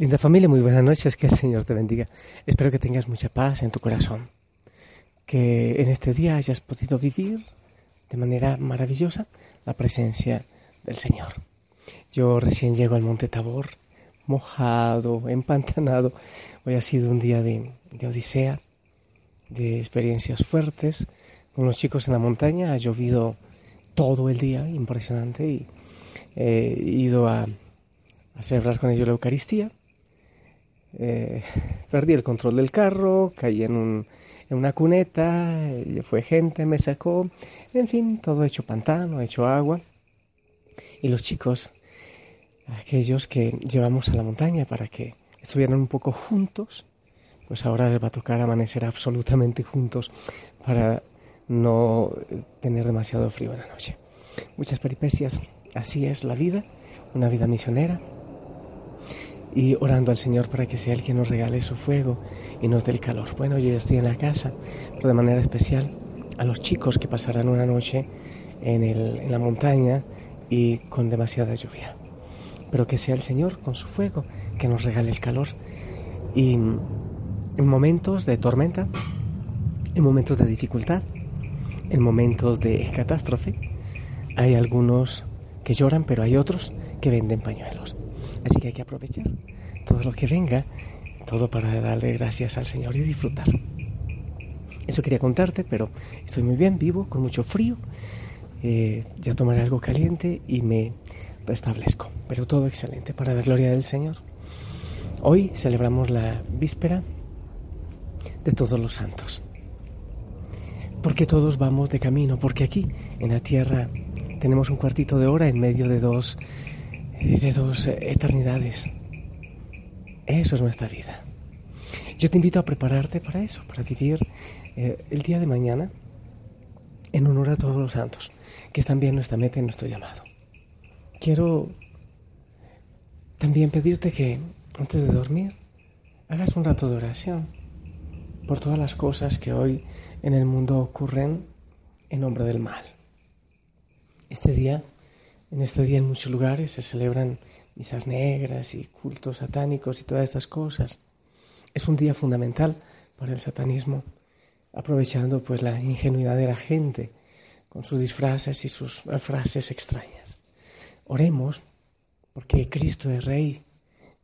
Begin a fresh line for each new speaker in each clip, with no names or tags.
Linda familia, muy buenas noches, que el Señor te bendiga. Espero que tengas mucha paz en tu corazón, que en este día hayas podido vivir de manera maravillosa la presencia del Señor. Yo recién llego al Monte Tabor, mojado, empantanado. Hoy ha sido un día de, odisea, de experiencias fuertes. Con los chicos en la montaña ha llovido todo el día, impresionante, y he ido a, a celebrar con ellos la Eucaristía eh, perdí el control del carro, caí en, un, en una cuneta, fue gente, me sacó, en fin, todo hecho pantano, hecho agua. Y los chicos, aquellos que llevamos a la montaña para que estuvieran un poco juntos, pues ahora les va a tocar amanecer absolutamente juntos para no tener demasiado frío en la noche. Muchas peripecias, así es la vida, una vida misionera, y orando al Señor para que sea Él quien nos regale su fuego y nos dé el calor. Bueno, yo ya estoy en la casa, pero de manera especial a los chicos que pasarán una noche en, el, en la montaña y con demasiada lluvia. Pero que sea el Señor con su fuego que nos regale el calor. Y en momentos de tormenta, en momentos de dificultad, en momentos de catástrofe, hay algunos que lloran, pero hay otros que venden pañuelos. Así que hay que aprovechar todo lo que venga, todo para darle gracias al Señor y disfrutar. Eso quería contarte, pero estoy muy bien, vivo, con mucho frío. Eh, ya tomaré algo caliente y me restablezco. Pero todo excelente para la gloria del Señor. Hoy celebramos la víspera de todos los santos. Porque todos vamos de camino, porque aquí en la tierra tenemos un cuartito de hora en medio de dos de dos eternidades. Eso es nuestra vida. Yo te invito a prepararte para eso, para vivir eh, el día de mañana en honor a todos los santos, que es también nuestra meta y nuestro llamado. Quiero también pedirte que antes de dormir hagas un rato de oración por todas las cosas que hoy en el mundo ocurren en nombre del mal. Este día en este día en muchos lugares se celebran misas negras y cultos satánicos y todas estas cosas. Es un día fundamental para el satanismo, aprovechando pues la ingenuidad de la gente con sus disfraces y sus frases extrañas. Oremos porque Cristo es Rey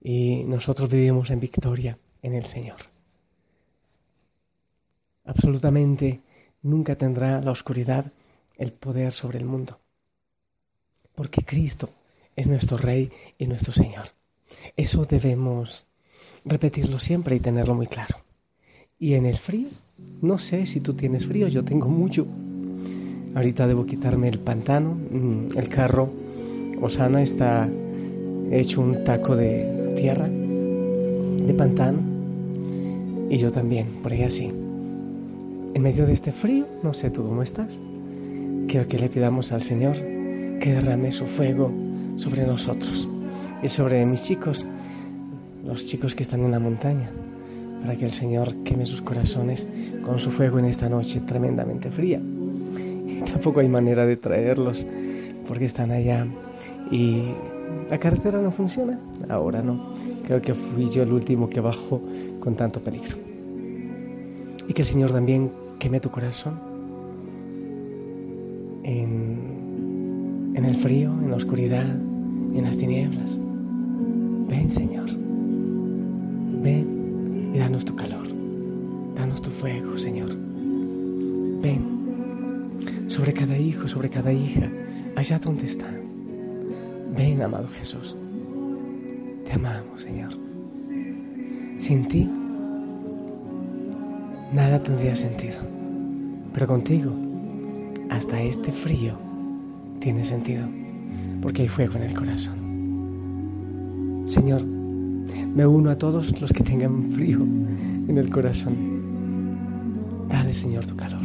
y nosotros vivimos en victoria en el Señor. Absolutamente nunca tendrá la oscuridad el poder sobre el mundo porque Cristo es nuestro Rey y nuestro Señor. Eso debemos repetirlo siempre y tenerlo muy claro. Y en el frío, no sé si tú tienes frío, yo tengo mucho. Ahorita debo quitarme el pantano, mm, el carro. Osana está hecho un taco de tierra, de pantano, y yo también, por ahí así. En medio de este frío, no sé tú cómo estás. Quiero que le pidamos al Señor que derrame su fuego sobre nosotros y sobre mis chicos, los chicos que están en la montaña, para que el Señor queme sus corazones con su fuego en esta noche tremendamente fría. Y tampoco hay manera de traerlos porque están allá y la carretera no funciona. Ahora no. Creo que fui yo el último que bajó con tanto peligro. Y que el Señor también queme tu corazón en en el frío, en la oscuridad, en las tinieblas. Ven, Señor. Ven y danos tu calor. Danos tu fuego, Señor. Ven sobre cada hijo, sobre cada hija, allá donde están. Ven, amado Jesús. Te amamos, Señor. Sin ti, nada tendría sentido. Pero contigo, hasta este frío tiene sentido, porque hay fuego en el corazón. Señor, me uno a todos los que tengan frío en el corazón. Dale, Señor, tu calor.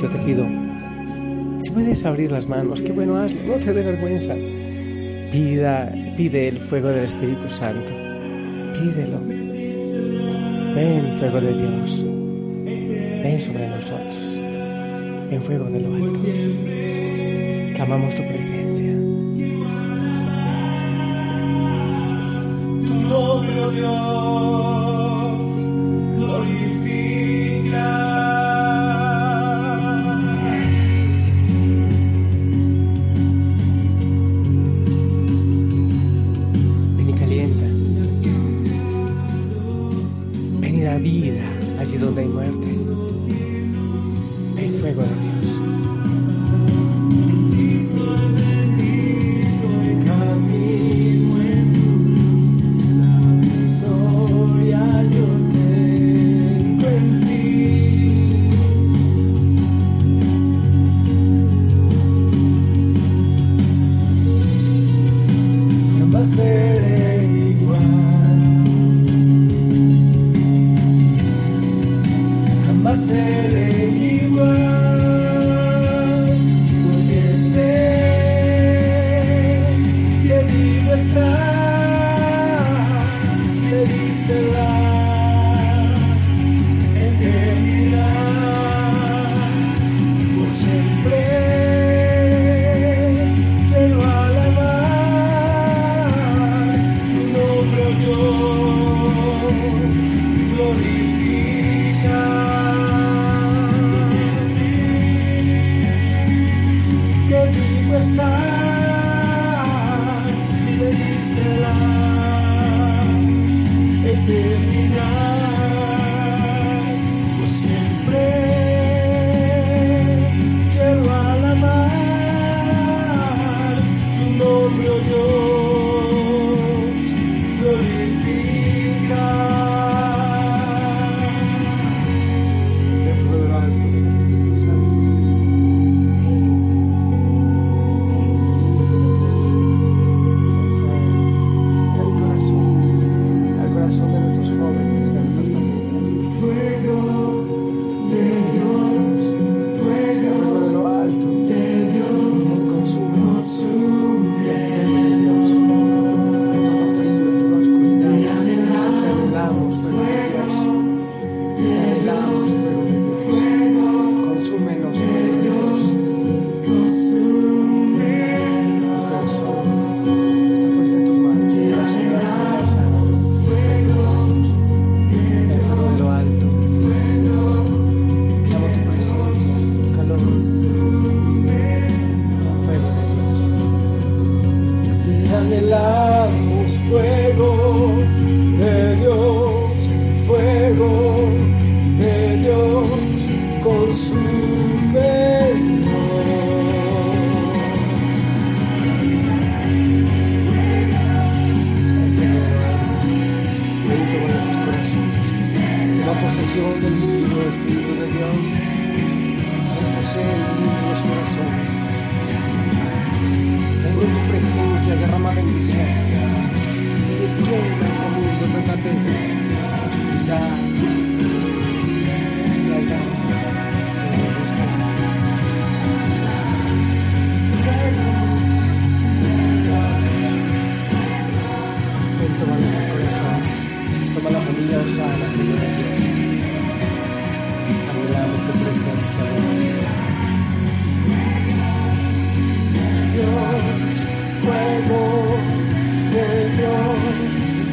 Yo te pido, si puedes abrir las manos, qué bueno hazlo, no te dé vergüenza. Pida, pide el fuego del Espíritu Santo, pídelo. Ven, fuego de Dios, ven sobre nosotros, ven fuego de lo alto. Clamamos tu presencia.
Nombre,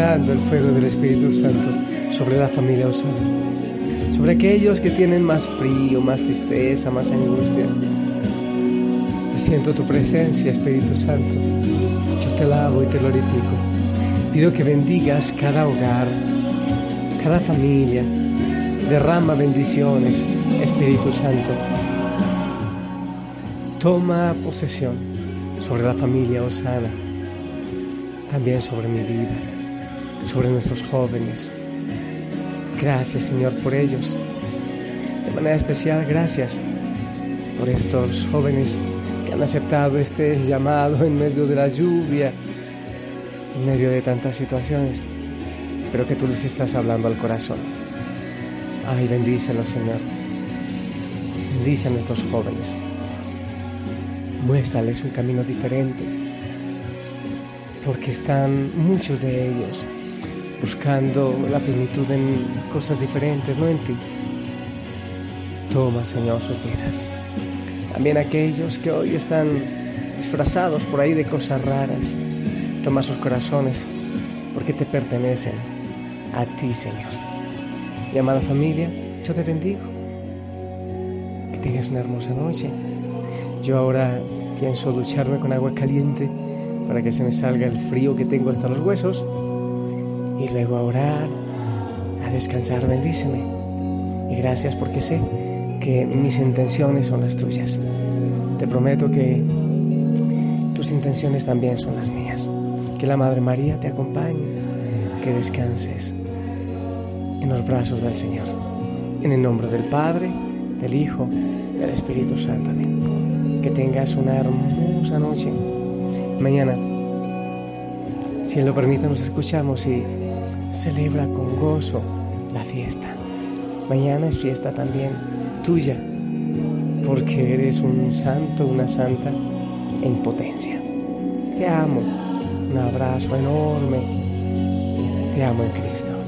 enviando el fuego del Espíritu Santo sobre la familia Osana, sobre aquellos que tienen más frío, más tristeza, más angustia. Siento tu presencia, Espíritu Santo. Yo te lavo y te glorifico. Pido que bendigas cada hogar, cada familia. Derrama bendiciones, Espíritu Santo. Toma posesión sobre la familia Osana, también sobre mi vida, sobre nuestros jóvenes. Gracias Señor por ellos. De manera especial, gracias por estos jóvenes que han aceptado este llamado en medio de la lluvia, en medio de tantas situaciones, pero que tú les estás hablando al corazón. Ay, bendícelos Señor. Bendice a nuestros jóvenes. Muéstrales un camino diferente, porque están muchos de ellos buscando la plenitud en cosas diferentes, no en ti. Toma, Señor, sus vidas. También aquellos que hoy están disfrazados por ahí de cosas raras, toma sus corazones, porque te pertenecen a ti, Señor. Y amada familia, yo te bendigo. Que tengas una hermosa noche. Yo ahora pienso ducharme con agua caliente para que se me salga el frío que tengo hasta los huesos y luego a orar, a descansar, bendíceme. Y gracias porque sé que mis intenciones son las tuyas. Te prometo que tus intenciones también son las mías. Que la Madre María te acompañe, que descanses en los brazos del Señor. En el nombre del Padre, del Hijo, del Espíritu Santo. Amén. Que tengas una hermosa noche. Mañana, si lo permite, nos escuchamos y celebra con gozo la fiesta. Mañana es fiesta también tuya, porque eres un santo, una santa en potencia. Te amo. Un abrazo enorme. Te amo en Cristo.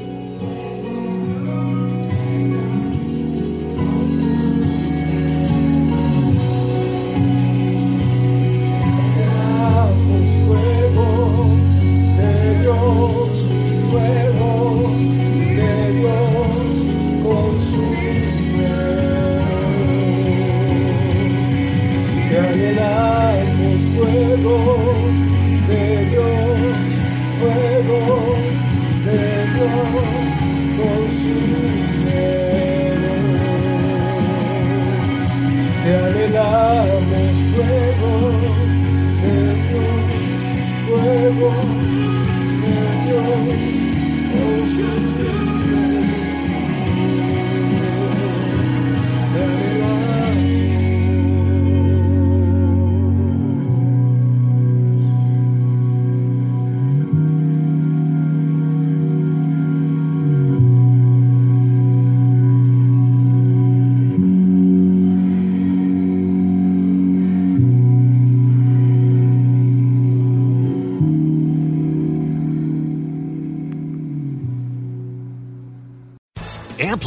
Te anhelamos fuego de Dios, fuego de Dios